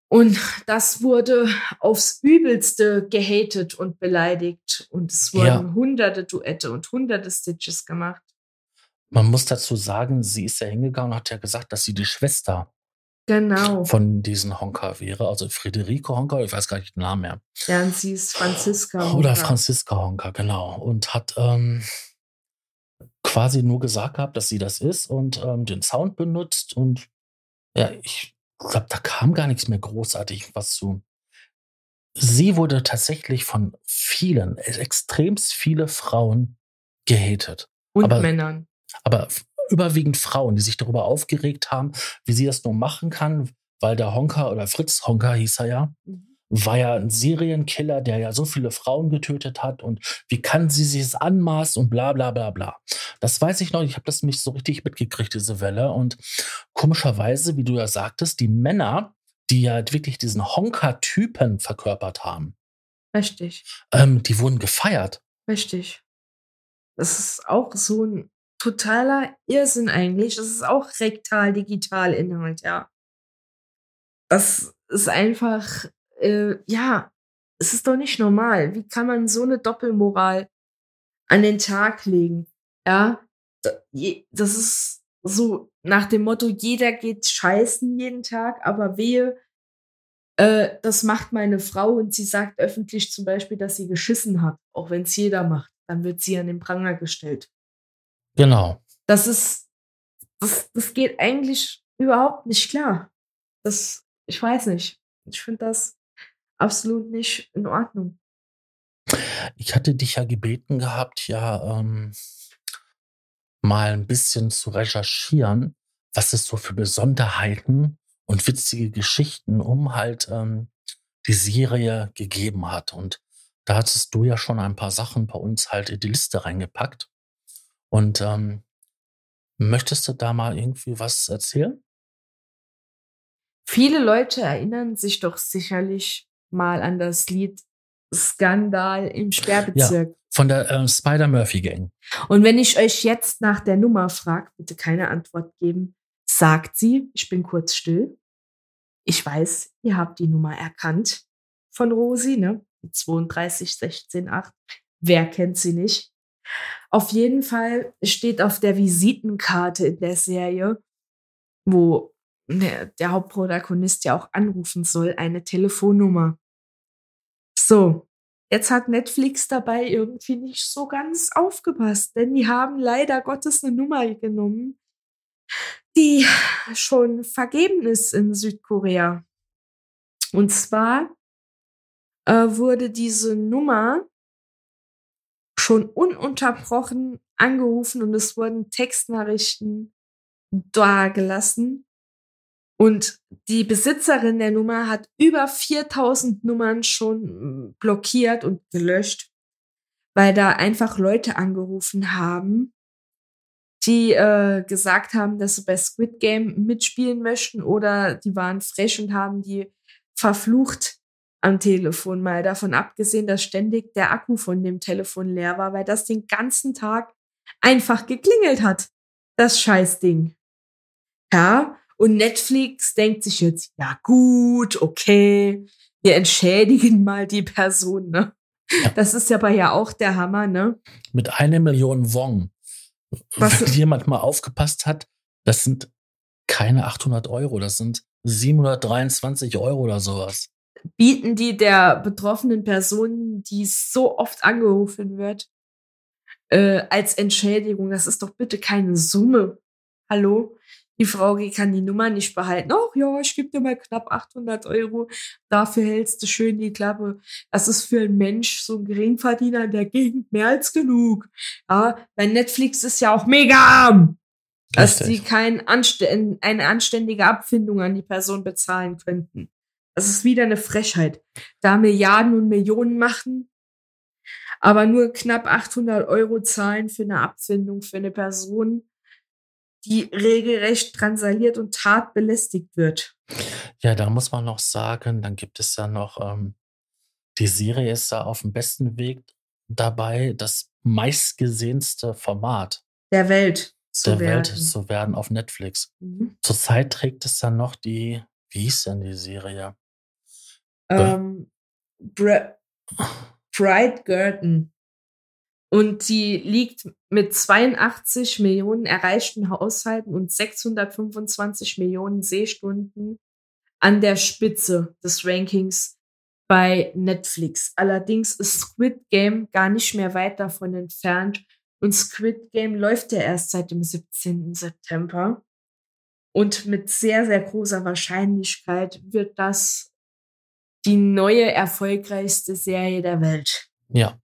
Und das wurde aufs Übelste gehatet und beleidigt. Und es wurden ja. hunderte Duette und hunderte Stitches gemacht. Man muss dazu sagen, sie ist ja hingegangen und hat ja gesagt, dass sie die Schwester genau. von diesen Honka wäre. Also Friederike Honka, ich weiß gar nicht den Namen mehr. Ja, und sie ist Franziska Honka. Oder Franziska Honka, genau. Und hat ähm, quasi nur gesagt gehabt, dass sie das ist und ähm, den Sound benutzt. Und ja, ich glaube, da kam gar nichts mehr großartig was zu. Sie wurde tatsächlich von vielen, extremst viele Frauen gehatet. Und aber, Männern. Aber überwiegend Frauen, die sich darüber aufgeregt haben, wie sie das nur machen kann, weil der Honker oder Fritz Honker hieß er ja, mhm. War ja ein Serienkiller, der ja so viele Frauen getötet hat und wie kann sie sich das anmaßen und bla bla bla bla. Das weiß ich noch, ich habe das nicht so richtig mitgekriegt, diese Welle. Und komischerweise, wie du ja sagtest, die Männer, die ja wirklich diesen Honker-Typen verkörpert haben. Richtig. Ähm, die wurden gefeiert. Richtig. Das ist auch so ein totaler Irrsinn eigentlich. Das ist auch rektal-digital-Inhalt, ja. Das ist einfach, äh, ja, es ist doch nicht normal. Wie kann man so eine Doppelmoral an den Tag legen? Ja, das ist so nach dem Motto, jeder geht scheißen jeden Tag, aber wehe, äh, das macht meine Frau und sie sagt öffentlich zum Beispiel, dass sie geschissen hat, auch wenn es jeder macht, dann wird sie an den Pranger gestellt. Genau. Das ist, das, das geht eigentlich überhaupt nicht klar. Das, ich weiß nicht. Ich finde das absolut nicht in Ordnung. Ich hatte dich ja gebeten gehabt, ja, ähm, mal ein bisschen zu recherchieren, was es so für Besonderheiten und witzige Geschichten um halt ähm, die Serie gegeben hat. Und da hattest du ja schon ein paar Sachen bei uns halt in die Liste reingepackt. Und ähm, möchtest du da mal irgendwie was erzählen? Viele Leute erinnern sich doch sicherlich mal an das Lied Skandal im Sperrbezirk. Ja, von der äh, Spider-Murphy-Gang. Und wenn ich euch jetzt nach der Nummer frage, bitte keine Antwort geben, sagt sie, ich bin kurz still. Ich weiß, ihr habt die Nummer erkannt von Rosi, ne? Die 32 16 8. Wer kennt sie nicht? Auf jeden Fall steht auf der Visitenkarte in der Serie, wo der Hauptprotagonist ja auch anrufen soll, eine Telefonnummer. So, Jetzt hat Netflix dabei irgendwie nicht so ganz aufgepasst, denn die haben leider Gottes eine Nummer genommen, die schon vergeben ist in Südkorea. Und zwar äh, wurde diese Nummer schon ununterbrochen angerufen und es wurden Textnachrichten dargelassen und die Besitzerin der Nummer hat über 4000 Nummern schon hm, blockiert und gelöscht, weil da einfach Leute angerufen haben, die äh, gesagt haben, dass sie bei Squid Game mitspielen möchten oder die waren fresh und haben die verflucht am Telefon. Mal davon abgesehen, dass ständig der Akku von dem Telefon leer war, weil das den ganzen Tag einfach geklingelt hat. Das Scheißding. Ja, und Netflix denkt sich jetzt, ja gut, okay, wir entschädigen mal die Person, ne? Ja. Das ist ja aber ja auch der Hammer, ne? Mit einer Million Wong. Was, Wenn jemand mal aufgepasst hat, das sind keine 800 Euro, das sind 723 Euro oder sowas. Bieten die der betroffenen Person, die so oft angerufen wird, äh, als Entschädigung. Das ist doch bitte keine Summe. Hallo? Die Frau kann die Nummer nicht behalten. Ach ja, ich gebe dir mal knapp 800 Euro. Dafür hältst du schön die Klappe. Das ist für einen Mensch, so ein Geringverdiener in der Gegend, mehr als genug. Ja, weil Netflix ist ja auch mega arm. Dass sie kein Anständ eine anständige Abfindung an die Person bezahlen könnten. Das ist wieder eine Frechheit. Da Milliarden und Millionen machen, aber nur knapp 800 Euro zahlen für eine Abfindung für eine Person, die regelrecht transaliert und tat belästigt wird. Ja, da muss man noch sagen, dann gibt es ja noch, ähm, die Serie ist da auf dem besten Weg dabei, das meistgesehenste Format Der Welt zu der Welt werden. zu werden auf Netflix. Mhm. Zurzeit trägt es dann noch die, wie hieß denn die Serie? Ähm, Bra Bride Girton. Und die liegt mit 82 Millionen erreichten Haushalten und 625 Millionen Sehstunden an der Spitze des Rankings bei Netflix. Allerdings ist Squid Game gar nicht mehr weit davon entfernt. Und Squid Game läuft ja erst seit dem 17. September. Und mit sehr, sehr großer Wahrscheinlichkeit wird das die neue erfolgreichste Serie der Welt. Ja,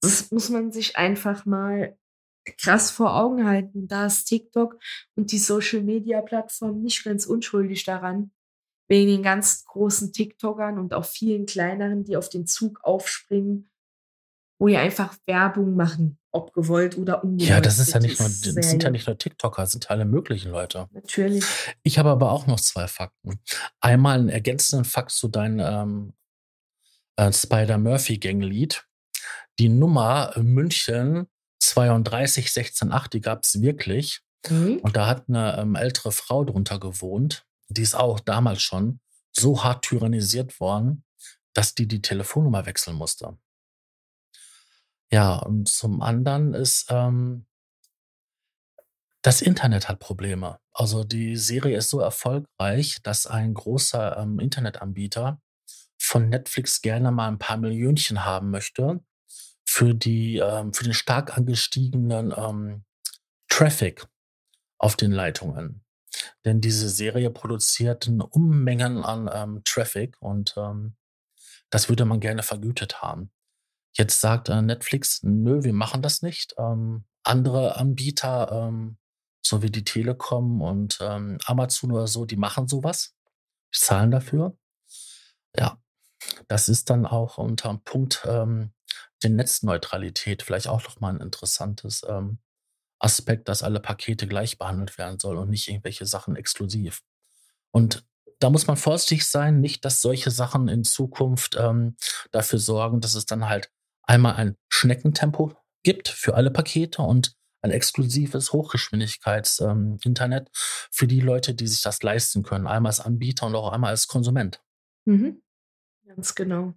Das muss man sich einfach mal krass vor Augen halten. Da ist TikTok und die Social Media Plattform nicht ganz unschuldig daran. Wegen den ganz großen TikTokern und auch vielen kleineren, die auf den Zug aufspringen, wo die einfach Werbung machen, ob gewollt oder ungewollt. ja, das ist ja nicht nur, sind ja nicht nur TikToker, das sind ja alle möglichen Leute. Natürlich. Ich habe aber auch noch zwei Fakten. Einmal einen ergänzenden Fakt zu deinem ähm, äh, Spider-Murphy-Gang-Lied. Die Nummer äh, München 32168, die gab es wirklich. Mhm. Und da hat eine ähm, ältere Frau drunter gewohnt. Die ist auch damals schon so hart tyrannisiert worden, dass die die Telefonnummer wechseln musste. Ja, und zum anderen ist, ähm, das Internet hat Probleme. Also die Serie ist so erfolgreich, dass ein großer ähm, Internetanbieter von Netflix gerne mal ein paar Millionchen haben möchte für die ähm, für den stark angestiegenen ähm, Traffic auf den Leitungen. Denn diese Serie produziert eine Unmengen an ähm, Traffic und ähm, das würde man gerne vergütet haben. Jetzt sagt äh, Netflix, nö, wir machen das nicht. Ähm, andere Anbieter, ähm, so wie die Telekom und ähm, Amazon oder so, die machen sowas. Die zahlen dafür. Ja, das ist dann auch unter dem Punkt ähm, der Netzneutralität vielleicht auch noch mal ein interessantes ähm, Aspekt, dass alle Pakete gleich behandelt werden sollen und nicht irgendwelche Sachen exklusiv. Und da muss man vorsichtig sein, nicht, dass solche Sachen in Zukunft ähm, dafür sorgen, dass es dann halt einmal ein Schneckentempo gibt für alle Pakete und ein exklusives Hochgeschwindigkeits-Internet für die Leute, die sich das leisten können, einmal als Anbieter und auch einmal als Konsument. Mhm. Ganz genau.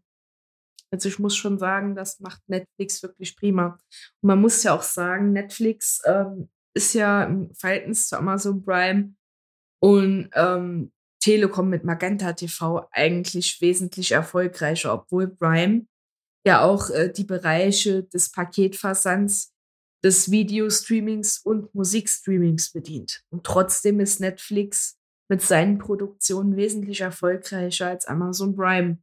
Also ich muss schon sagen, das macht Netflix wirklich prima. Und man muss ja auch sagen, Netflix ähm, ist ja im Verhältnis zu Amazon Prime und ähm, Telekom mit Magenta TV eigentlich wesentlich erfolgreicher, obwohl Prime ja auch äh, die Bereiche des Paketversands, des Videostreamings und Musikstreamings bedient. Und trotzdem ist Netflix mit seinen Produktionen wesentlich erfolgreicher als Amazon Prime.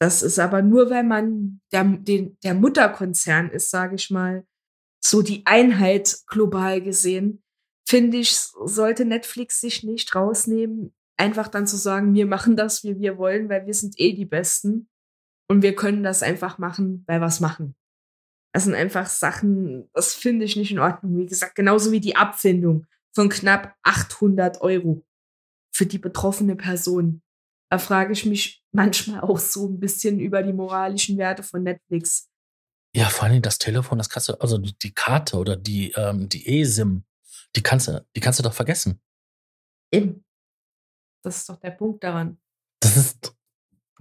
Das ist aber nur, weil man der, den, der Mutterkonzern ist, sage ich mal, so die Einheit global gesehen, finde ich, sollte Netflix sich nicht rausnehmen, einfach dann zu sagen, wir machen das, wie wir wollen, weil wir sind eh die Besten und wir können das einfach machen, weil wir es machen. Das sind einfach Sachen, das finde ich nicht in Ordnung. Wie gesagt, genauso wie die Abfindung von knapp 800 Euro für die betroffene Person. Da frage ich mich manchmal auch so ein bisschen über die moralischen Werte von Netflix. Ja, vor allem das Telefon, das kannst du, also die, Karte oder die, ähm, die eSIM, die kannst du, die kannst du doch vergessen. Eben. Das ist doch der Punkt daran. Das ist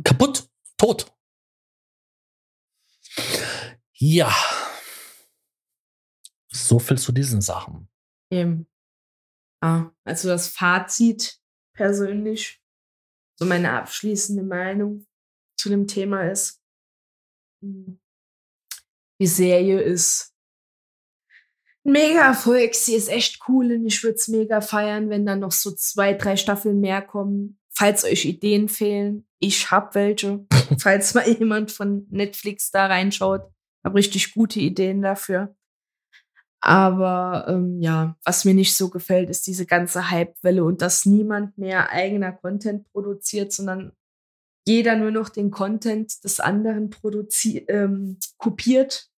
kaputt, tot. Ja. So viel zu diesen Sachen. Eben. Ah, also das Fazit persönlich, so meine abschließende Meinung zu dem Thema ist, die Serie ist mega Erfolg. Sie ist echt cool und ich würde es mega feiern, wenn dann noch so zwei, drei Staffeln mehr kommen. Falls euch Ideen fehlen, ich hab welche. (laughs) Falls mal jemand von Netflix da reinschaut, habe richtig gute Ideen dafür. Aber ähm, ja, was mir nicht so gefällt, ist diese ganze Hypewelle und dass niemand mehr eigener Content produziert, sondern jeder nur noch den Content des anderen ähm, kopiert.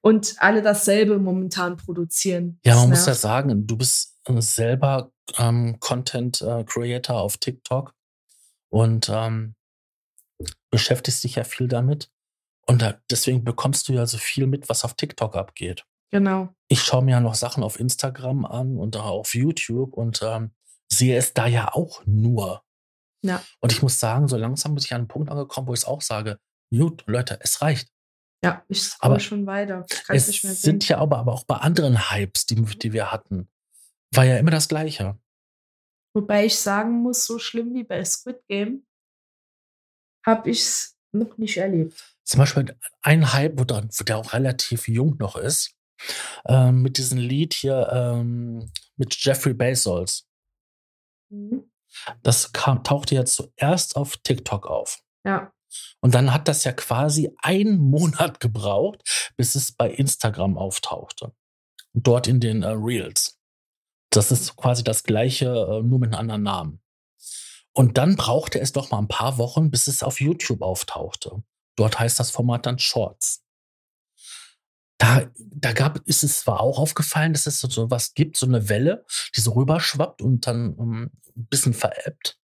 Und alle dasselbe momentan produzieren. Ja, Das man muss ja sagen, du bist äh, selber ähm, Content äh, Creator auf TikTok und ähm, beschäftigst dich ja viel damit. Und da, deswegen bekommst du ja so viel mit, was auf TikTok abgeht. Genau. Ich schaue mir ja noch Sachen auf Instagram an und auch auf YouTube und ähm, sehe es da ja auch nur. Ja. Und ich muss sagen, so langsam bin ich an einen Punkt angekommen, wo ich auch sage, gut, Leute, es reicht. Ja, ich Aber schon weiter. Es Es sind ja aber, aber auch bei anderen Hypes, die, die wir hatten, war ja immer das Gleiche. Wobei ich sagen muss, so schlimm wie bei Squid Game habe ich es noch nicht erlebt. Zum Beispiel ein Hype, wo der auch relativ jung noch ist, ähm, mit diesem Lied hier ähm, mit Jeffrey Bezos. Mhm. Das kam, tauchte ja zuerst auf TikTok auf. Ja, Und dann hat das ja quasi einen (laughs) Monat gebraucht, bis es bei Instagram auftauchte. Dort in den äh, Reels. Das ist quasi das gleiche, äh, nur mit einem anderen Namen. Und dann brauchte es doch mal ein paar Wochen, bis es auf YouTube auftauchte. Dort heißt das Format dann Shorts. Da, da gab, ist es zwar auch aufgefallen, dass es so, was gibt, so eine Welle, die so rüberschwappt und dann um, ein bisschen veräppt.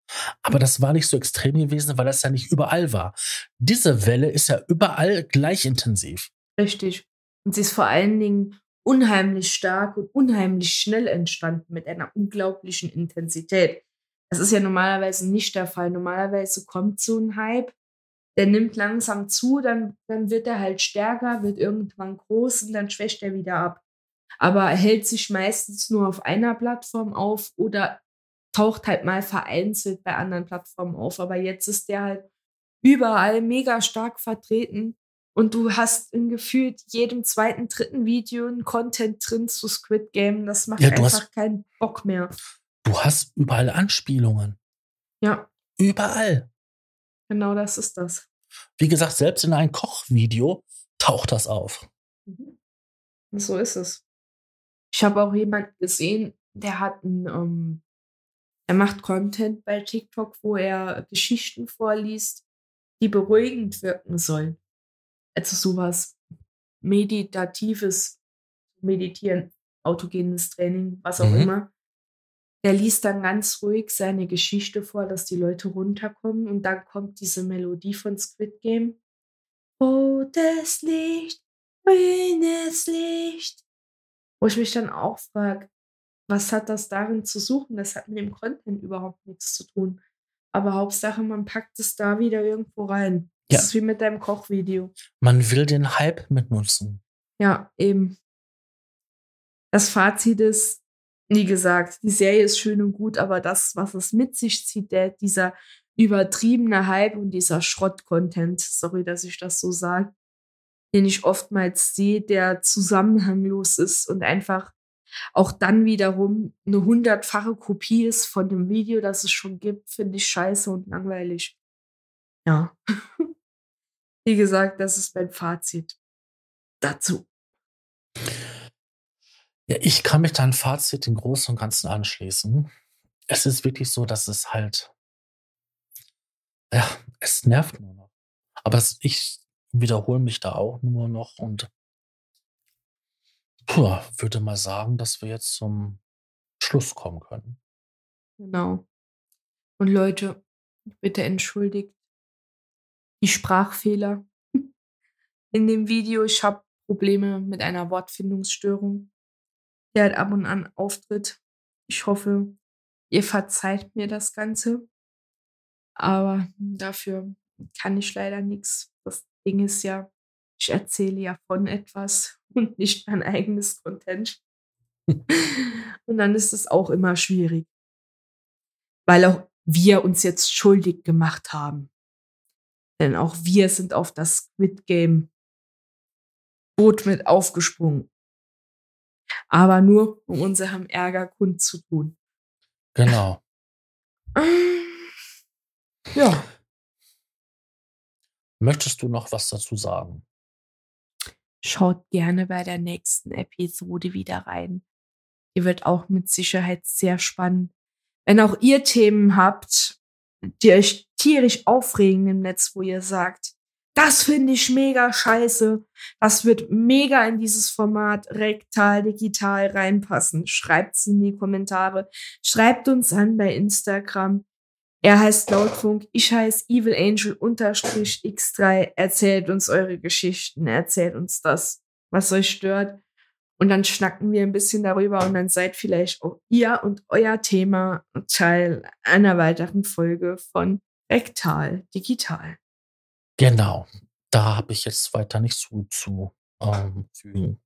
Aber das war nicht so extrem gewesen, weil das ja nicht überall war. Diese Welle ist ja überall gleich intensiv. richtig. Und sie ist vor allen Dingen unheimlich stark und unheimlich schnell entstanden mit einer unglaublichen Intensität. Das ist ja normalerweise nicht der Fall. Normalerweise kommt so ein Hype, der nimmt langsam zu, dann, dann wird er halt stärker, wird irgendwann groß und dann schwächt er wieder ab. Aber er hält sich meistens nur auf einer Plattform auf oder taucht halt mal vereinzelt bei anderen Plattformen auf. Aber jetzt ist der halt überall mega stark vertreten. Und du hast in gefühlt jedem zweiten, dritten Video ein Content drin zu Squid Game. Das macht Ja, einfach hast- keinen Bock mehr. Du hast überall Anspielungen. Ja, Überall. Genau das ist das. Wie gesagt, selbst in einem Kochvideo taucht das auf. Mhm. So ist es. Ich habe auch jemanden gesehen, der hat ein, ähm, er macht Content bei TikTok, wo er Geschichten vorliest, die beruhigend wirken sollen. Also sowas Meditatives, Meditieren, autogenes Training, was auch Mhm. immer. Der liest dann ganz ruhig seine Geschichte vor, dass die Leute runterkommen und dann kommt diese Melodie von Squid Game. Rotes Licht, grünes Licht. Wo ich mich dann auch frage, was hat das darin zu suchen? Das hat mit dem Content überhaupt nichts zu tun. Aber Hauptsache, man packt es da wieder irgendwo rein. Das Ja. ist wie mit deinem Kochvideo. Man will den Hype mitnutzen. Ja, eben. Das Fazit ist, wie gesagt, die Serie ist schön und gut, aber das, was es mit sich zieht, der, dieser übertriebene Hype und dieser Schrott-Content, sorry, dass ich das so sage, den ich oftmals sehe, der zusammenhanglos ist und einfach auch dann wiederum eine hundertfache Kopie ist von dem Video, das es schon gibt, finde ich scheiße und langweilig. Ja. (laughs) Wie gesagt, das ist mein Fazit dazu. Ja, ich kann mich deinem Fazit im Großen und Ganzen anschließen. Es ist wirklich so, dass es halt, ja, es nervt nur noch. Aber es, ich wiederhole mich da auch nur noch und puh, würde mal sagen, dass wir jetzt zum Schluss kommen können. Genau. Und Leute, bitte entschuldigt die Sprachfehler (laughs) in dem Video. Ich habe Probleme mit einer Wortfindungsstörung, der halt ab und an auftritt. Ich hoffe, ihr verzeiht mir das Ganze. Aber dafür kann ich leider nichts. Das Ding ist ja, ich erzähle ja von etwas (laughs) und nicht mein eigenes Content. (laughs) und dann ist es auch immer schwierig weil auch wir uns jetzt schuldig gemacht haben. Denn auch wir sind auf das Squid Game Boot mit aufgesprungen. Aber nur, um unserem Ärger kundzutun. Genau. Ja, Möchtest du noch was dazu sagen? schaut gerne bei der nächsten Episode wieder rein. Die wird auch mit Sicherheit sehr spannend. Wenn auch ihr Themen habt, die euch tierisch aufregen im Netz, wo ihr sagt, Das finde ich mega scheiße. Das wird mega in dieses Format rektal, digital reinpassen. Schreibt's in die Kommentare. Schreibt uns an bei Instagram. Er heißt Lautfunk, ich heiße Evil Angel unterstrich X3. Erzählt uns eure Geschichten, erzählt uns das, was euch stört. Und dann schnacken wir ein bisschen darüber und dann seid vielleicht auch ihr und euer Thema Teil einer weiteren Folge von Rektal Digital. Genau. Da habe ich jetzt weiter nichts zu, zu ähm, fügen.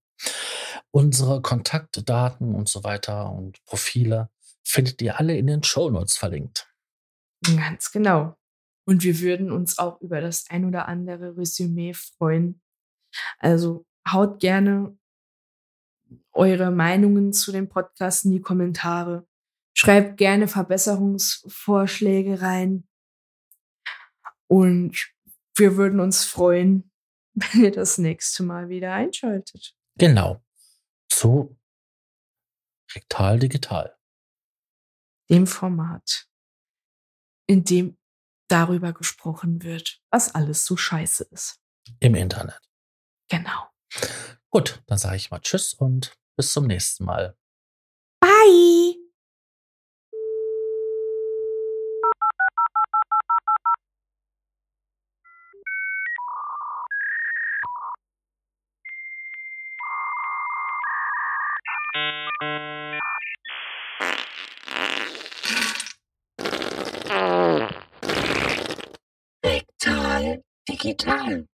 Unsere Kontaktdaten und so weiter und Profile findet ihr alle in den Show Notes verlinkt. Ganz genau. Und wir würden uns auch über das ein oder andere Resümee freuen. Also haut gerne eure Meinungen zu dem Podcast in die Kommentare. Schreibt gerne Verbesserungsvorschläge rein. Und wir würden uns freuen, (laughs) wenn ihr das nächste Mal wieder einschaltet. Genau. Zu Rektal Digital. Dem Format, in dem darüber gesprochen wird, was alles so scheiße ist. Im Internet. Genau. Gut, dann sage ich mal Tschüss und bis zum nächsten Mal. Bye. Rektal digital.